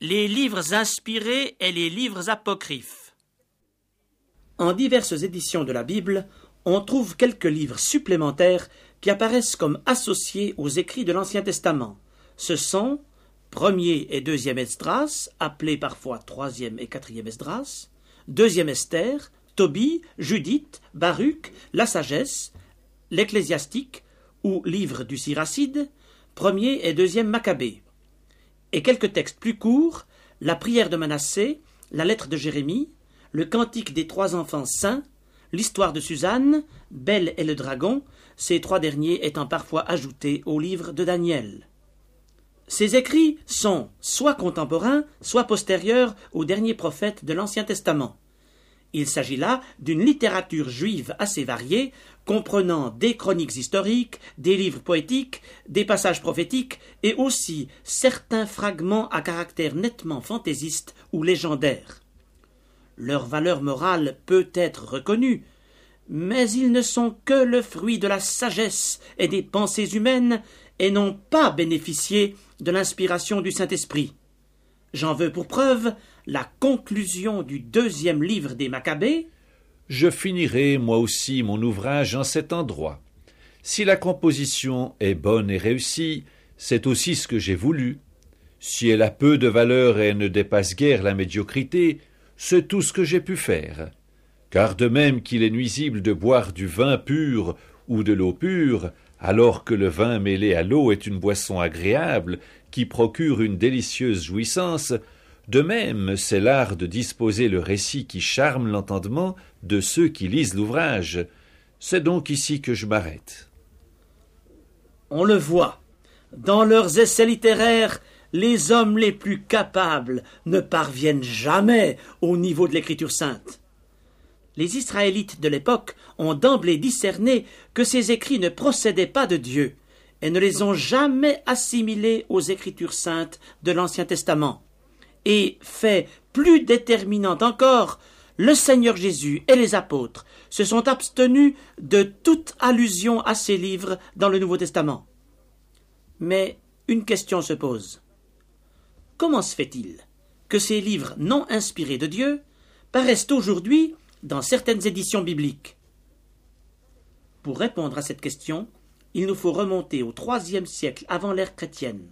Les livres inspirés et les livres apocryphes. En diverses éditions de la Bible, on trouve quelques livres supplémentaires qui apparaissent comme associés aux écrits de l'Ancien Testament. Ce sont premier et deuxième Esdras, appelés parfois troisième et quatrième Esdras, deuxième Esther, Tobie, Judith, Baruch, la sagesse, l'ecclésiastique ou livre du Siracide, premier et deuxième Maccabée et quelques textes plus courts, la prière de Manassé, la lettre de Jérémie, le cantique des trois enfants saints, l'histoire de Suzanne, Belle et le dragon, ces trois derniers étant parfois ajoutés au livre de Daniel. Ces écrits sont soit contemporains, soit postérieurs aux derniers prophètes de l'Ancien Testament. Il s'agit là d'une littérature juive assez variée, comprenant des chroniques historiques, des livres poétiques, des passages prophétiques et aussi certains fragments à caractère nettement fantaisiste ou légendaire. Leur valeur morale peut être reconnue, mais ils ne sont que le fruit de la sagesse et des pensées humaines et n'ont pas bénéficié de l'inspiration du Saint-Esprit. J'en veux pour preuve la conclusion du deuxième livre des Maccabées. Je finirai moi aussi mon ouvrage en cet endroit. Si la composition est bonne et réussie, c'est aussi ce que j'ai voulu. Si elle a peu de valeur et ne dépasse guère la médiocrité, c'est tout ce que j'ai pu faire. Car de même qu'il est nuisible de boire du vin pur ou de l'eau pure, alors que le vin mêlé à l'eau est une boisson agréable qui procure une délicieuse jouissance, de même c'est l'art de disposer le récit qui charme l'entendement de ceux qui lisent l'ouvrage. C'est donc ici que je m'arrête. On le voit. Dans leurs essais littéraires, les hommes les plus capables ne parviennent jamais au niveau de l'écriture sainte. Les Israélites de l'époque ont d'emblée discerné que ces écrits ne procédaient pas de Dieu, et ne les ont jamais assimilés aux Écritures saintes de l'Ancien Testament. Et fait plus déterminant encore, le Seigneur Jésus et les apôtres se sont abstenus de toute allusion à ces livres dans le Nouveau Testament. Mais une question se pose. Comment se fait-il que ces livres non inspirés de Dieu paraissent aujourd'hui dans certaines éditions bibliques? Pour répondre à cette question, il nous faut remonter au troisième siècle avant l'ère chrétienne.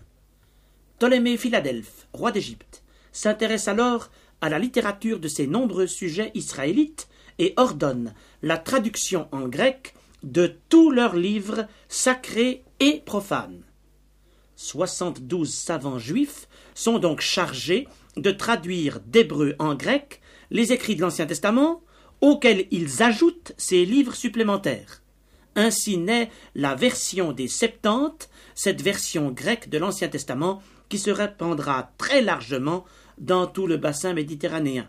Ptolémée Philadelphe, roi d'Égypte, s'intéresse alors à la littérature de ces nombreux sujets israélites et ordonne la traduction en grec de tous leurs livres sacrés et profanes. Soixante-douze savants juifs sont donc chargés de traduire d'hébreu en grec les écrits de l'Ancien Testament, auxquels ils ajoutent ces livres supplémentaires. Ainsi naît la version des Septante, cette version grecque de l'Ancien Testament qui se répandra très largement dans tout le bassin méditerranéen.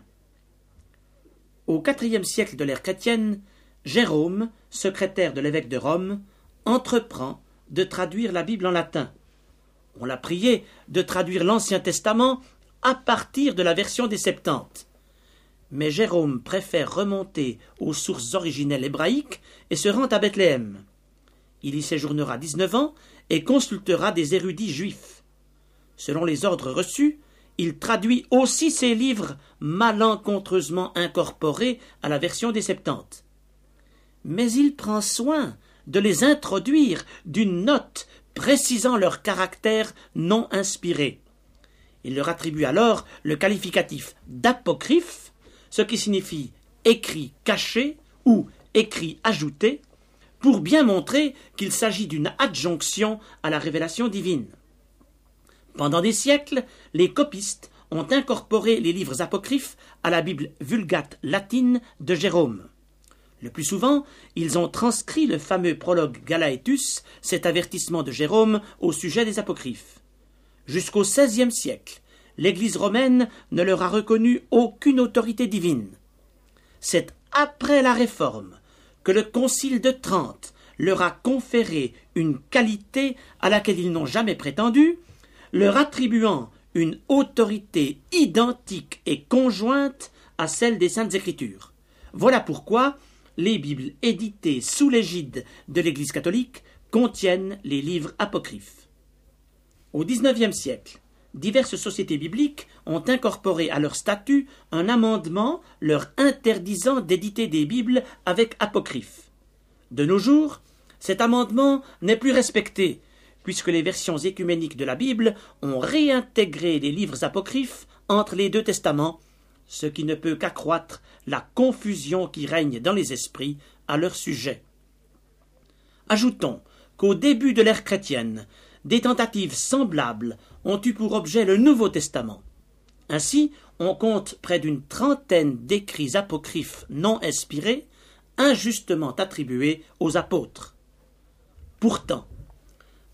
Au IVe siècle de l'ère chrétienne, Jérôme, secrétaire de l'évêque de Rome, entreprend de traduire la Bible en latin. On l'a prié de traduire l'Ancien Testament à partir de la version des Septante mais Jérôme préfère remonter aux sources originelles hébraïques et se rend à Bethléem. Il y séjournera dix-neuf ans et consultera des érudits juifs. Selon les ordres reçus, il traduit aussi ses livres malencontreusement incorporés à la version des Septante. Mais il prend soin de les introduire d'une note précisant leur caractère non inspiré. Il leur attribue alors le qualificatif d'apocryphe ce qui signifie écrit caché ou écrit ajouté, pour bien montrer qu'il s'agit d'une adjonction à la révélation divine. Pendant des siècles, les copistes ont incorporé les livres apocryphes à la Bible vulgate latine de Jérôme. Le plus souvent, ils ont transcrit le fameux prologue Galaetus, cet avertissement de Jérôme au sujet des apocryphes. Jusqu'au XVIe siècle, l'Église romaine ne leur a reconnu aucune autorité divine. C'est après la Réforme que le Concile de Trente leur a conféré une qualité à laquelle ils n'ont jamais prétendu, leur attribuant une autorité identique et conjointe à celle des Saintes Écritures. Voilà pourquoi les Bibles éditées sous l'égide de l'Église catholique contiennent les livres apocryphes. Au XIXe siècle, diverses sociétés bibliques ont incorporé à leur statut un amendement leur interdisant d'éditer des Bibles avec apocryphes. De nos jours, cet amendement n'est plus respecté, puisque les versions écuméniques de la Bible ont réintégré les livres apocryphes entre les deux testaments, ce qui ne peut qu'accroître la confusion qui règne dans les esprits à leur sujet. Ajoutons qu'au début de l'ère chrétienne, des tentatives semblables ont eu pour objet le Nouveau Testament. Ainsi, on compte près d'une trentaine d'écrits apocryphes non inspirés, injustement attribués aux apôtres. Pourtant,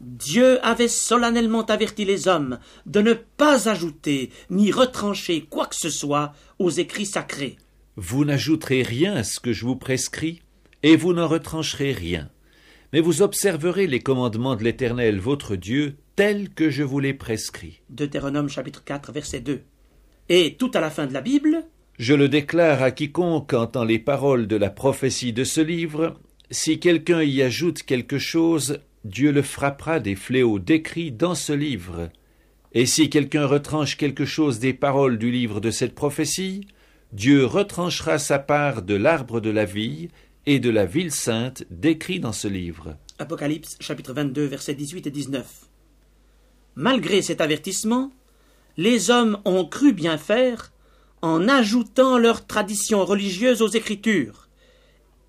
Dieu avait solennellement averti les hommes de ne pas ajouter ni retrancher quoi que ce soit aux écrits sacrés. Vous n'ajouterez rien à ce que je vous prescris, et vous n'en retrancherez rien. Mais vous observerez les commandements de l'Éternel votre Dieu tels que je vous les prescris. Deutéronome chapitre 4 verset 2. Et tout à la fin de la Bible, Je le déclare à quiconque entend les paroles de la prophétie de ce livre, si quelqu'un y ajoute quelque chose, Dieu le frappera des fléaux décrits dans ce livre. Et si quelqu'un retranche quelque chose des paroles du livre de cette prophétie, Dieu retranchera sa part de l'arbre de la vie et de la ville sainte décrit dans ce livre. Apocalypse chapitre 22 versets 18 et 19. Malgré cet avertissement, les hommes ont cru bien faire en ajoutant leurs traditions religieuses aux Écritures.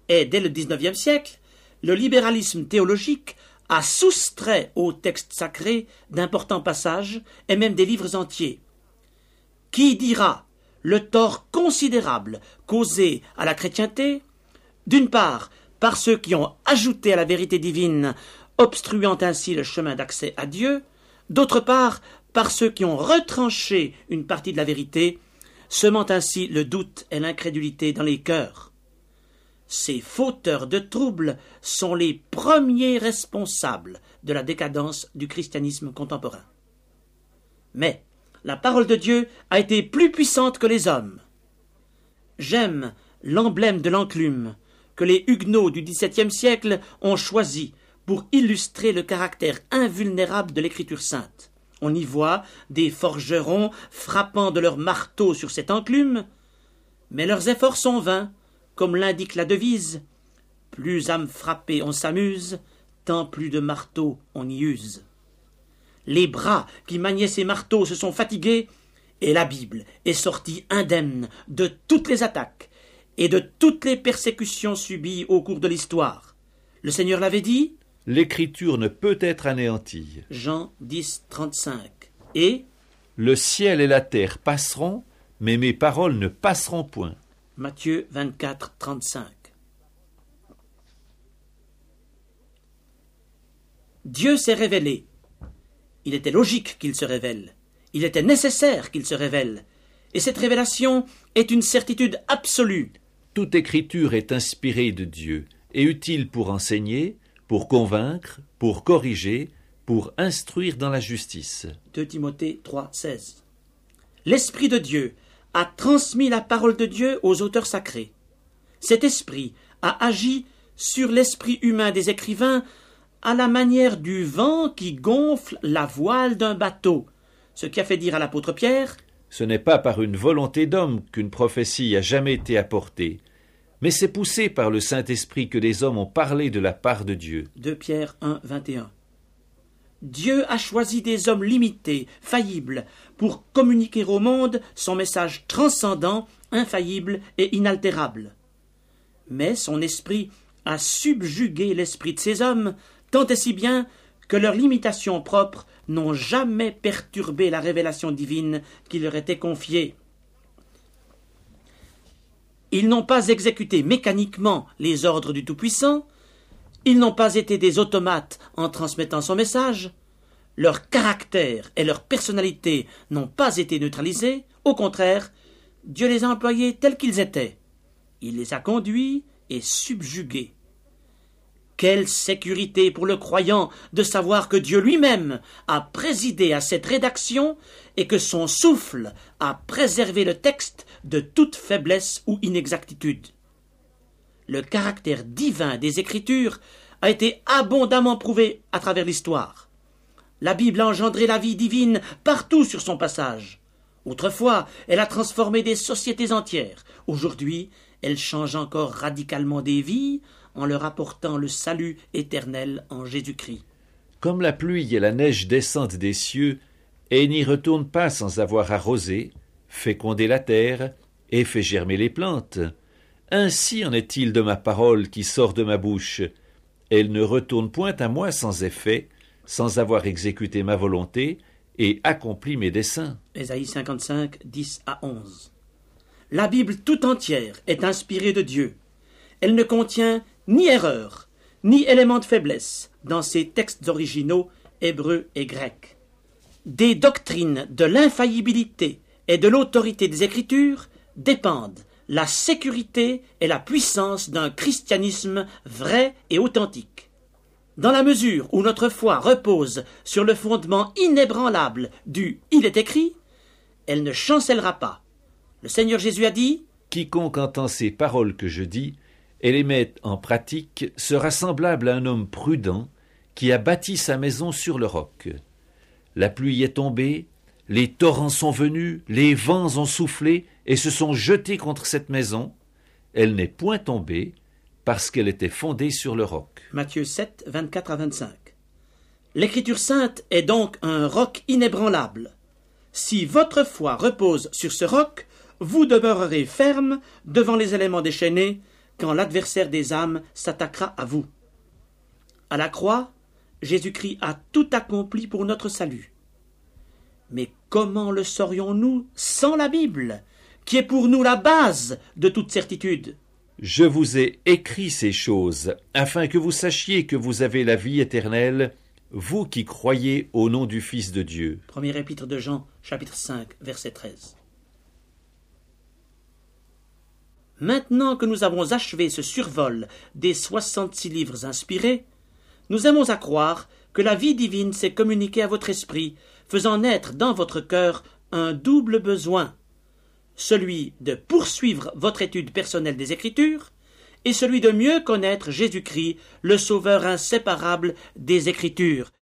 Et dès le XIXe siècle, le libéralisme théologique a soustrait aux textes sacrés d'importants passages et même des livres entiers. Qui dira le tort considérable causé à la chrétienté, d'une part par ceux qui ont ajouté à la vérité divine, obstruant ainsi le chemin d'accès à Dieu, d'autre part par ceux qui ont retranché une partie de la vérité, semant ainsi le doute et l'incrédulité dans les cœurs. Ces fauteurs de troubles sont les premiers responsables de la décadence du christianisme contemporain. Mais la parole de Dieu a été plus puissante que les hommes. J'aime l'emblème de l'enclume que les Huguenots du XVIIe siècle ont choisi pour illustrer le caractère invulnérable de l'écriture sainte. On y voit des forgerons frappant de leurs marteaux sur cette enclume, mais leurs efforts sont vains, comme l'indique la devise. Plus âme frappée on s'amuse, tant plus de marteaux on y use. Les bras qui maniaient ces marteaux se sont fatigués, et la Bible est sortie indemne de toutes les attaques et de toutes les persécutions subies au cours de l'histoire. Le Seigneur l'avait dit, L'écriture ne peut être anéantie. Jean 10, 35. Et Le ciel et la terre passeront, mais mes paroles ne passeront point. Matthieu 24, 35. Dieu s'est révélé. Il était logique qu'il se révèle. Il était nécessaire qu'il se révèle. Et cette révélation est une certitude absolue. Toute écriture est inspirée de Dieu et utile pour enseigner, pour convaincre, pour corriger, pour instruire dans la justice. 2 Timothée 3, 16. L'Esprit de Dieu a transmis la parole de Dieu aux auteurs sacrés. Cet esprit a agi sur l'esprit humain des écrivains à la manière du vent qui gonfle la voile d'un bateau, ce qui a fait dire à l'apôtre Pierre Ce n'est pas par une volonté d'homme qu'une prophétie a jamais été apportée, mais c'est poussé par le Saint-Esprit que des hommes ont parlé de la part de Dieu. 2 Pierre 1, 21. Dieu a choisi des hommes limités, faillibles, pour communiquer au monde son message transcendant, infaillible et inaltérable. Mais son esprit a subjugué l'esprit de ces hommes, tant et si bien que leurs limitations propres n'ont jamais perturbé la révélation divine qui leur était confiée. Ils n'ont pas exécuté mécaniquement les ordres du Tout-Puissant, ils n'ont pas été des automates en transmettant son message, leur caractère et leur personnalité n'ont pas été neutralisés, au contraire, Dieu les a employés tels qu'ils étaient. Il les a conduits et subjugués. Quelle sécurité pour le croyant de savoir que Dieu lui-même a présidé à cette rédaction et que son souffle a préservé le texte de toute faiblesse ou inexactitude. Le caractère divin des Écritures a été abondamment prouvé à travers l'histoire. La Bible a engendré la vie divine partout sur son passage. Autrefois, elle a transformé des sociétés entières. Aujourd'hui, elle change encore radicalement des vies en leur apportant le salut éternel en Jésus-Christ. Comme la pluie et la neige descendent des cieux, et n'y retournent pas sans avoir arrosé, fécondé la terre et fait germer les plantes. Ainsi en est-il de ma parole qui sort de ma bouche. Elle ne retourne point à moi sans effet, sans avoir exécuté ma volonté et accompli mes desseins. Ésaïe 55, 10 à 11. La Bible tout entière est inspirée de Dieu. Elle ne contient ni erreur, ni élément de faiblesse dans ses textes originaux hébreux et grecs. Des doctrines de l'infaillibilité et de l'autorité des Écritures dépendent la sécurité et la puissance d'un christianisme vrai et authentique. Dans la mesure où notre foi repose sur le fondement inébranlable du Il est écrit, elle ne chancellera pas. Le Seigneur Jésus a dit Quiconque entend ces paroles que je dis et les met en pratique sera semblable à un homme prudent qui a bâti sa maison sur le roc. La pluie est tombée, les torrents sont venus, les vents ont soufflé et se sont jetés contre cette maison. Elle n'est point tombée parce qu'elle était fondée sur le roc. Matthieu 7, 24 à 25. L'écriture sainte est donc un roc inébranlable. Si votre foi repose sur ce roc, vous demeurerez ferme devant les éléments déchaînés quand l'adversaire des âmes s'attaquera à vous. À la croix, Jésus-Christ a tout accompli pour notre salut. Mais comment le saurions-nous sans la Bible, qui est pour nous la base de toute certitude? Je vous ai écrit ces choses, afin que vous sachiez que vous avez la vie éternelle, vous qui croyez au nom du Fils de Dieu. Premier épître de Jean, chapitre 5, verset 13. Maintenant que nous avons achevé ce survol des soixante-six livres inspirés, nous aimons à croire que la vie divine s'est communiquée à votre esprit, faisant naître dans votre cœur un double besoin, celui de poursuivre votre étude personnelle des Écritures, et celui de mieux connaître Jésus-Christ, le Sauveur inséparable des Écritures.